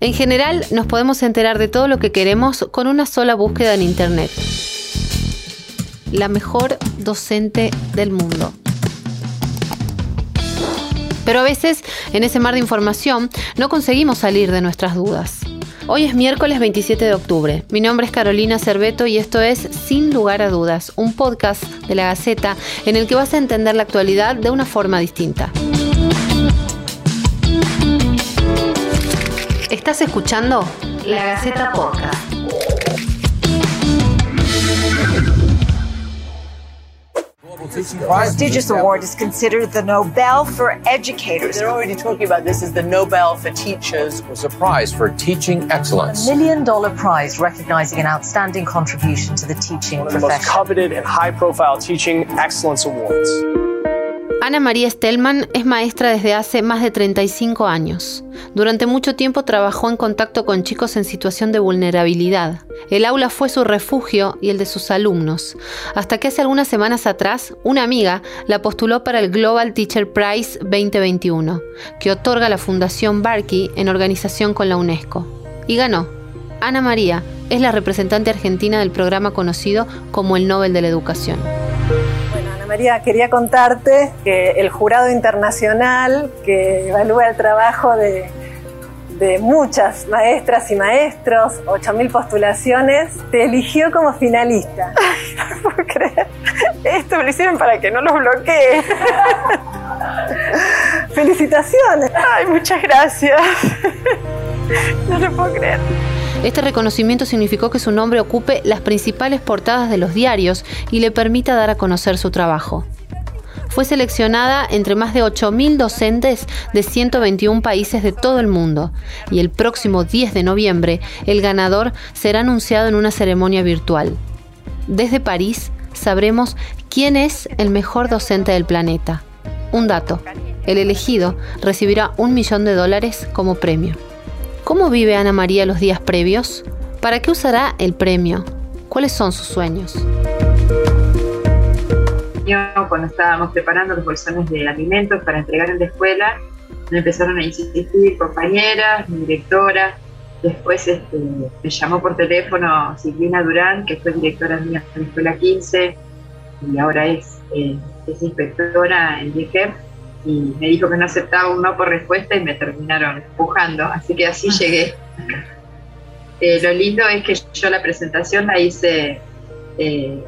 En general, nos podemos enterar de todo lo que queremos con una sola búsqueda en Internet. La mejor docente del mundo. Pero a veces, en ese mar de información, no conseguimos salir de nuestras dudas. Hoy es miércoles 27 de octubre. Mi nombre es Carolina Cerveto y esto es Sin lugar a dudas, un podcast de la Gaceta en el que vas a entender la actualidad de una forma distinta. Estás escuchando La Gaceta Podcast. prestigious award is considered the Nobel for educators. They're already talking about this as the Nobel for teachers. was a prize for teaching excellence. A million dollar prize recognizing an outstanding contribution to the teaching One of the most coveted and high profile teaching excellence awards. Ana María Stellman es maestra desde hace más de 35 años. Durante mucho tiempo trabajó en contacto con chicos en situación de vulnerabilidad. El aula fue su refugio y el de sus alumnos, hasta que hace algunas semanas atrás una amiga la postuló para el Global Teacher Prize 2021, que otorga la Fundación Barkey en organización con la UNESCO. Y ganó. Ana María es la representante argentina del programa conocido como el Nobel de la Educación. María, quería contarte que el jurado internacional que evalúa el trabajo de, de muchas maestras y maestros, 8.000 postulaciones, te eligió como finalista. no puedo creer. Esto me lo hicieron para que no los bloquee. Felicitaciones. Ay, muchas gracias. no lo puedo creer. Este reconocimiento significó que su nombre ocupe las principales portadas de los diarios y le permita dar a conocer su trabajo. Fue seleccionada entre más de 8.000 docentes de 121 países de todo el mundo y el próximo 10 de noviembre el ganador será anunciado en una ceremonia virtual. Desde París sabremos quién es el mejor docente del planeta. Un dato, el elegido recibirá un millón de dólares como premio. ¿Cómo vive Ana María los días previos? ¿Para qué usará el premio? ¿Cuáles son sus sueños? Cuando estábamos preparando los bolsones de alimentos para entregar en la escuela, me empezaron a insistir compañeras, mi directora, después este, me llamó por teléfono Silvina Durán, que fue directora mía en la escuela 15 y ahora es, eh, inspectora en DICEP y me dijo que no aceptaba un no por respuesta y me terminaron empujando, así que así llegué. Eh, lo lindo es que yo la presentación la hice eh,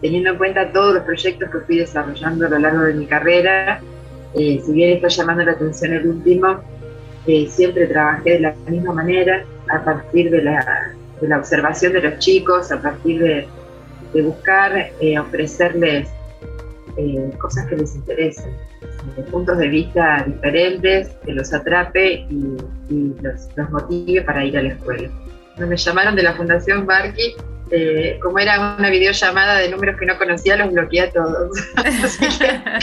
teniendo en cuenta todos los proyectos que fui desarrollando a lo largo de mi carrera. Eh, si bien está llamando la atención el último, siempre trabajé de la misma manera, a partir de la, de la observación de los chicos, a partir de, de buscar ofrecerles cosas que les interesen, de puntos de vista diferentes, que los atrape y, y los, los, motive para ir a la escuela. Me llamaron de la Fundación Barkey, eh, como era una videollamada de números que no conocía, los bloqueé a todos.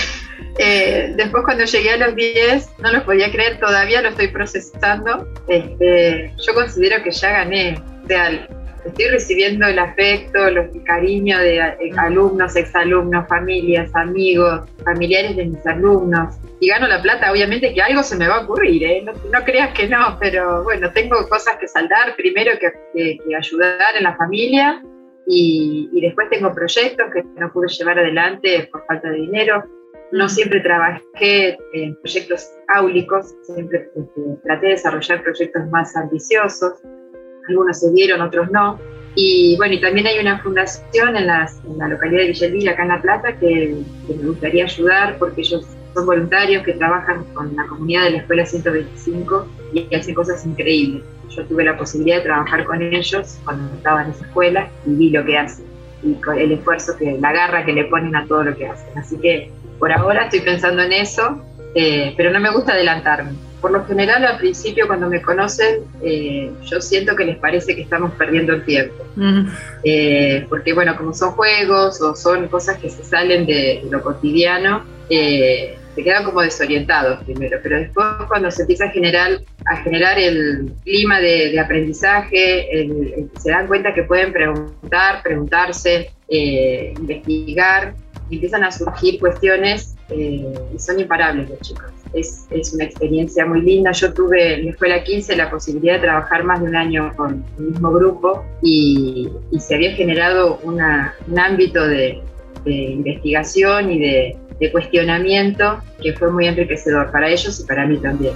Que, eh, después cuando llegué a los 10, no los podía creer, todavía lo estoy procesando. Este, yo considero que ya gané. O sea, estoy recibiendo el afecto, los, el cariño de eh, alumnos, exalumnos, familias, amigos, familiares de mis alumnos. Y gano la plata, obviamente que algo se me va a ocurrir, ¿eh? no, no, creas que no, pero bueno, tengo cosas que saldar, primero que, que, que ayudar en la familia y, y, después tengo proyectos que no pude llevar adelante por falta de dinero. No siempre trabajé en proyectos áulicos, siempre este, traté de desarrollar proyectos más ambiciosos algunos se dieron, otros no. Y bueno, y también hay una fundación en, las, en la localidad de Villalvilla, acá en La Plata, que, que, me gustaría ayudar porque ellos son voluntarios que trabajan con la comunidad de la Escuela 125 y hacen cosas increíbles. Yo tuve la posibilidad de trabajar con ellos cuando estaba en esa escuela y vi lo que hacen y el esfuerzo, que la garra que le ponen a todo lo que hacen. Así que por ahora estoy pensando en eso, eh, pero no me gusta adelantarme por lo general al principio cuando me conocen eh, yo siento que les parece que estamos perdiendo el tiempo mm. eh, porque bueno como son juegos o son cosas que se salen de, lo cotidiano eh, se quedan como desorientados primero pero después cuando se empieza a generar a generar el clima de, de aprendizaje el, el, se dan cuenta que pueden preguntar preguntarse investigar y empiezan a surgir cuestiones eh, son imparables los chicos. Es, es, una experiencia muy linda. Yo tuve en la escuela 15 la posibilidad de trabajar más de un año con el mismo grupo y, y se había generado una, un ámbito de, de investigación y de, de cuestionamiento que fue muy enriquecedor para ellos y para mí también.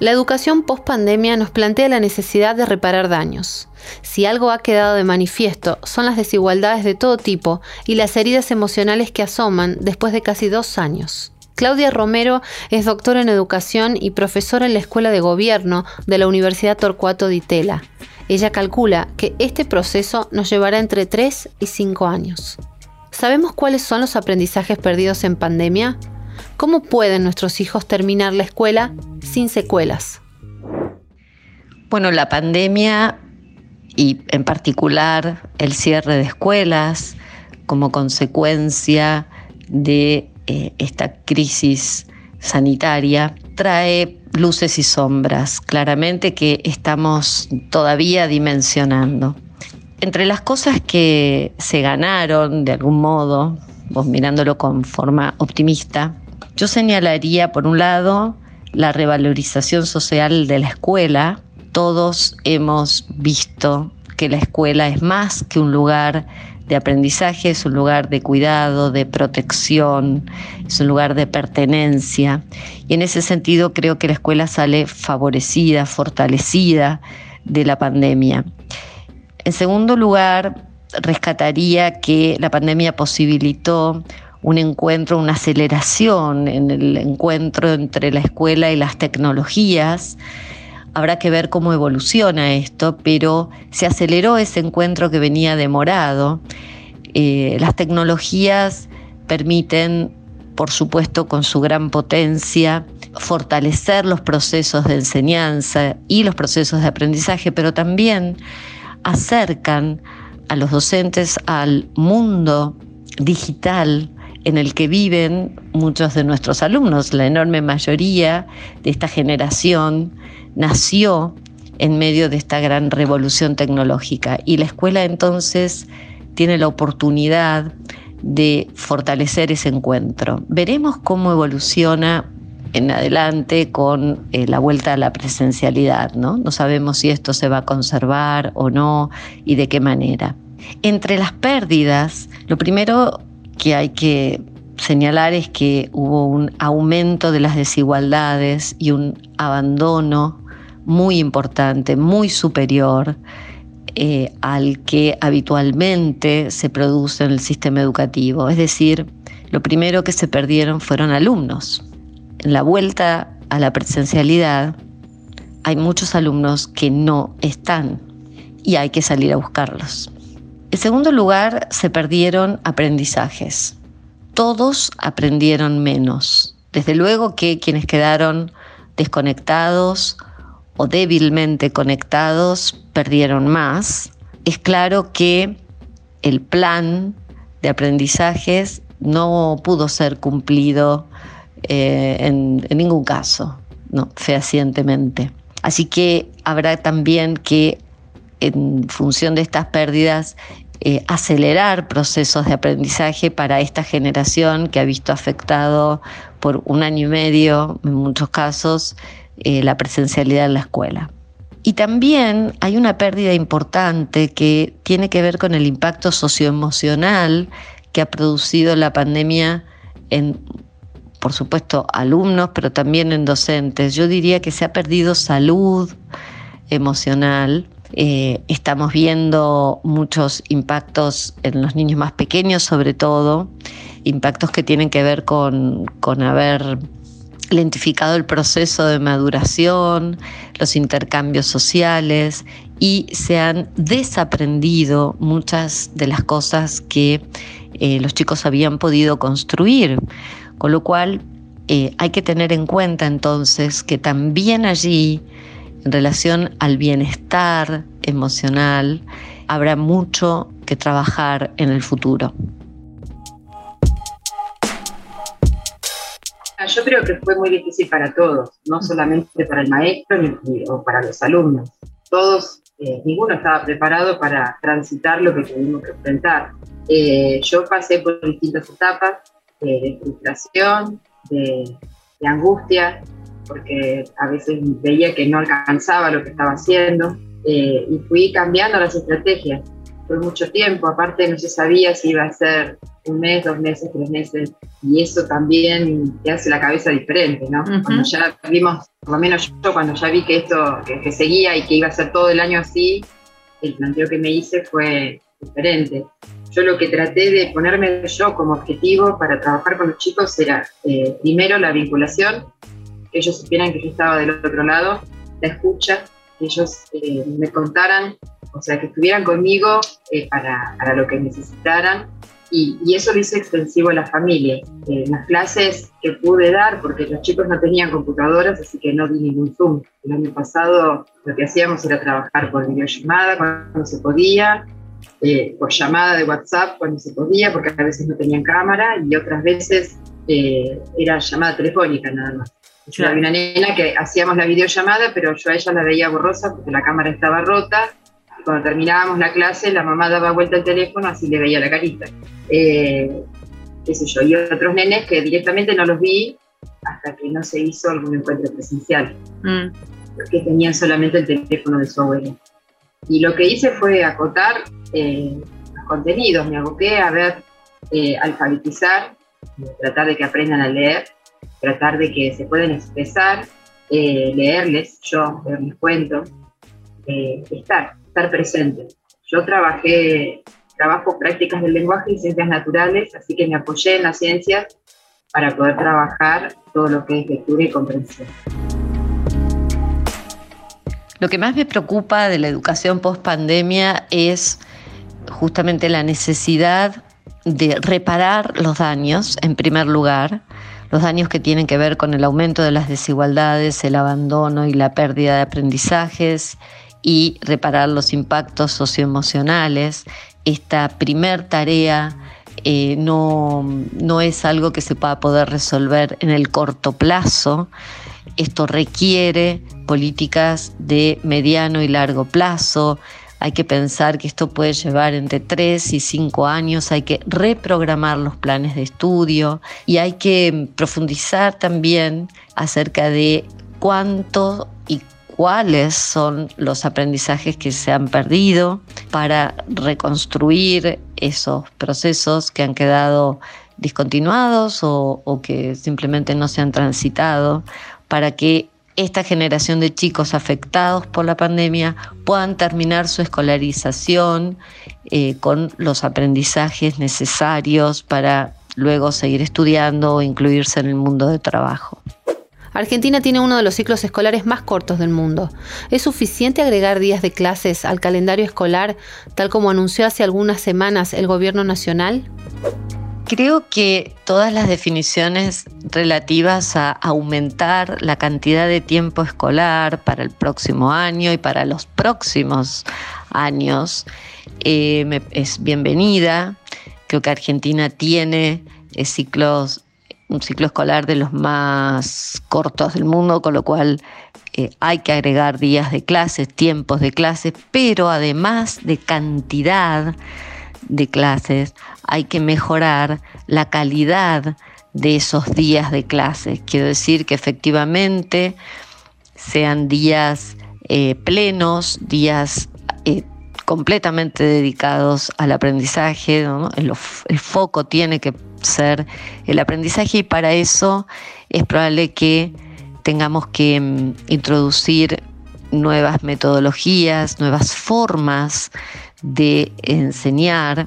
La educación post-pandemia nos plantea la necesidad de reparar daños. Si algo ha quedado de manifiesto son las desigualdades de todo tipo y las heridas emocionales que asoman después de casi dos años. Claudia Romero es doctora en educación y profesora en la Escuela de Gobierno de la Universidad Torcuato Di Tella. Ella calcula que este proceso nos llevará entre 3 y 5 años. ¿Sabemos cuáles son los aprendizajes perdidos en pandemia? ¿Cómo pueden nuestros hijos terminar la escuela sin secuelas? Bueno, la pandemia y en particular el cierre de escuelas como consecuencia de eh, esta crisis sanitaria trae luces y sombras, claramente que estamos todavía dimensionando. Entre las cosas que se ganaron de algún modo, vos mirándolo con forma optimista, yo señalaría, por un lado, la revalorización social de la escuela. Todos hemos visto que la escuela es más que un lugar de aprendizaje, es un lugar de cuidado, de protección, es un lugar de pertenencia. Y en ese sentido creo que la escuela sale favorecida, fortalecida de la pandemia. En segundo lugar, rescataría que la pandemia posibilitó un encuentro, una aceleración en el encuentro entre la escuela y las tecnologías. Habrá que ver cómo evoluciona esto, pero se aceleró ese encuentro que venía demorado. Eh, las tecnologías permiten, por supuesto, con su gran potencia, fortalecer los procesos de enseñanza y los procesos de aprendizaje, pero también acercan a los docentes al mundo digital en el que viven muchos de nuestros alumnos. La enorme mayoría de esta generación nació en medio de esta gran revolución tecnológica y la escuela entonces tiene la oportunidad de fortalecer ese encuentro. Veremos cómo evoluciona en adelante con eh, la vuelta a la presencialidad, ¿no? No sabemos si esto se va a conservar o no y de qué manera. Entre las pérdidas, lo primero que hay que señalar es que hubo un aumento de las desigualdades y un abandono muy importante, muy superior eh, al que habitualmente se produce en el sistema educativo. Es decir, lo primero que se perdieron fueron alumnos. En la vuelta a la presencialidad hay muchos alumnos que no están y hay que salir a buscarlos. En segundo lugar, se perdieron aprendizajes. Todos aprendieron menos. Desde luego que quienes quedaron desconectados o débilmente conectados perdieron más. Es claro que el plan de aprendizajes no pudo ser cumplido eh, en, en, ningún caso, no, fehacientemente. Así que habrá también que en función de estas pérdidas, eh, acelerar procesos de aprendizaje para esta generación que ha visto afectado por un año y medio, en muchos casos, eh, la presencialidad en la escuela. Y también hay una pérdida importante que tiene que ver con el impacto socioemocional que ha producido la pandemia en, por supuesto, alumnos, pero también en docentes. Yo diría que se ha perdido salud emocional, eh, estamos viendo muchos impactos en los niños más pequeños, sobre todo, impactos que tienen que ver con, haber lentificado el proceso de maduración, los intercambios sociales y se han desaprendido muchas de las cosas que eh, los chicos habían podido construir. Con lo cual eh, hay que tener en cuenta entonces que también allí en relación al bienestar emocional, habrá mucho que trabajar en el futuro. Yo creo que fue muy difícil para todos, no solamente para el maestro o para los alumnos. Todos, eh, ninguno estaba preparado para transitar lo que tuvimos que enfrentar. Eh, yo pasé por distintas etapas de frustración, de, angustia, porque a veces veía que no alcanzaba lo que estaba haciendo eh, y fui cambiando las estrategias por mucho tiempo. Aparte no se sabía si iba a ser un mes, dos meses, tres meses y eso también te hace la cabeza diferente, ¿no? Cuando ya vimos, por lo menos yo cuando ya vi que esto, que seguía y que iba a ser todo el año así, el planteo que me hice fue diferente. Yo lo que traté de ponerme yo como objetivo para trabajar con los chicos era, eh, primero, la vinculación, que ellos supieran que yo estaba del otro lado, la escucha, que ellos eh, me contaran, o sea, que estuvieran conmigo eh, para, para, lo que necesitaran. Y, y, eso lo hice extensivo a la familia. En las clases que pude dar, porque los chicos no tenían computadoras, así que no di ningún Zoom. El año pasado lo que hacíamos era trabajar por videollamada cuando se podía, eh, por llamada de WhatsApp cuando se podía, porque a veces no tenían cámara y otras veces eh, era llamada telefónica nada más. Yo había una nena que hacíamos la videollamada, pero yo a ella la veía borrosa porque la cámara estaba rota. Y cuando terminábamos la clase, la mamá daba vuelta el teléfono, así le veía la carita. Eh, qué sé yo. Y otros nenes que directamente no los vi hasta que no se hizo algún encuentro presencial. Mm. Porque tenían solamente el teléfono de su abuela. Y lo que hice fue acotar eh, los contenidos, me aboqué a ver, eh, alfabetizar, tratar de que aprendan a leer, tratar de que se puedan expresar, eh, leerles, yo leerles cuentos, estar, estar presente. Yo trabajé, trabajo prácticas del lenguaje y ciencias naturales, así que me apoyé en las ciencias para poder trabajar todo lo que es lectura y comprensión. Lo que más me preocupa de la educación post pandemia es justamente la necesidad de reparar los daños, en primer lugar, los daños que tienen que ver con el aumento de las desigualdades, el abandono y la pérdida de aprendizajes y reparar los impactos socioemocionales. Esta primer tarea eh, no, no es algo que se pueda poder resolver en el corto plazo. Esto requiere políticas de mediano y largo plazo, hay que pensar que esto puede llevar entre 3 y 5 años, hay que reprogramar los planes de estudio y hay que profundizar también acerca de cuánto y cuáles son los aprendizajes que se han perdido para reconstruir esos procesos que han quedado discontinuados o, o que simplemente no se han transitado para que esta generación de chicos afectados por la pandemia puedan terminar su escolarización eh, con los aprendizajes necesarios para luego seguir estudiando o incluirse en el mundo de trabajo. Argentina tiene uno de los ciclos escolares más cortos del mundo. ¿Es suficiente agregar días de clases al calendario escolar, tal como anunció hace algunas semanas el Gobierno Nacional? Creo que todas las definiciones relativas a aumentar la cantidad de tiempo escolar para el próximo año y para los próximos años eh, es bienvenida. Creo que Argentina tiene eh, ciclos, un ciclo escolar de los más cortos del mundo, con lo cual eh, hay que agregar días de clases, tiempos de clases, pero además de cantidad, de clases, hay que mejorar la calidad de esos días de clases. Quiero decir que efectivamente sean días eh, plenos, días eh, completamente dedicados al aprendizaje, el, foco tiene que ser el aprendizaje y para eso es probable que tengamos que mm, introducir nuevas metodologías, nuevas formas de enseñar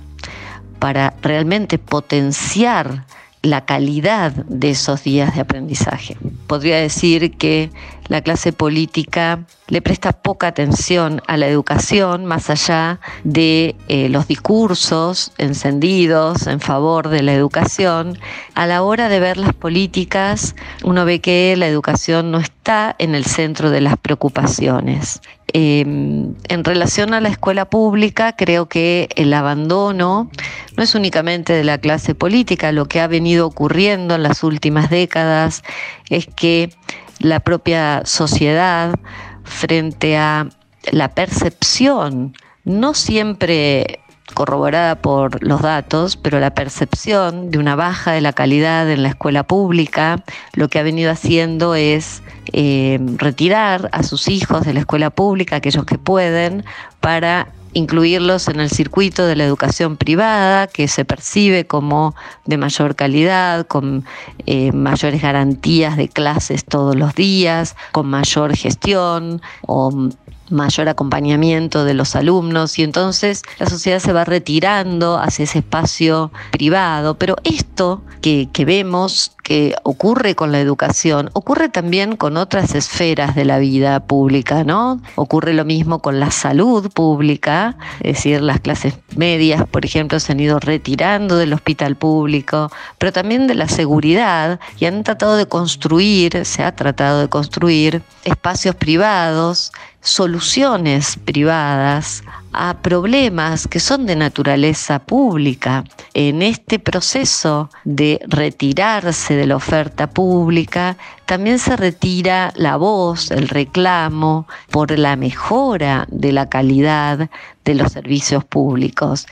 para realmente potenciar la calidad de esos días de aprendizaje. Podría decir que la clase política le presta poca atención a la educación más allá de eh, los discursos encendidos en favor de la educación. A la hora de ver las políticas, uno ve que la educación no está en el centro de las preocupaciones. Em, en relación a la escuela pública, creo que el abandono no es únicamente de la clase política, lo que ha venido ocurriendo en las últimas décadas es que la propia sociedad frente a la percepción, no siempre corroborada por los datos, pero la percepción de una baja de la calidad en la escuela pública lo que ha venido haciendo es eh, retirar a sus hijos de la escuela pública, aquellos que pueden, para incluirlos en el circuito de la educación privada, que se percibe como de mayor calidad, con eh, mayores garantías de clases todos los días, con mayor gestión o mayor acompañamiento de los alumnos y entonces la sociedad se va retirando hacia ese espacio privado. Pero esto que, que vemos que ocurre con la educación, ocurre también con otras esferas de la vida pública, ¿no? Ocurre lo mismo con la salud pública, es decir, las clases medias, por ejemplo, se han ido retirando del hospital público, pero también de la seguridad y han tratado de construir, se ha tratado de construir espacios privados, soluciones privadas a problemas que son de naturaleza pública. En este proceso de retirarse de la oferta pública, también se retira la voz, el reclamo por la mejora de la calidad de los servicios públicos.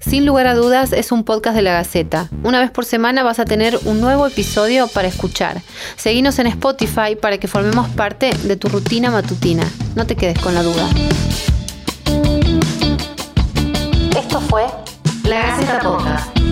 Sin lugar a dudas es un podcast de la Gaceta. Una vez por semana vas a tener un nuevo episodio para escuchar. Seguinos en Spotify para que formemos parte de tu rutina matutina. No te quedes con la duda. Esto fue La Gaceta Podcast.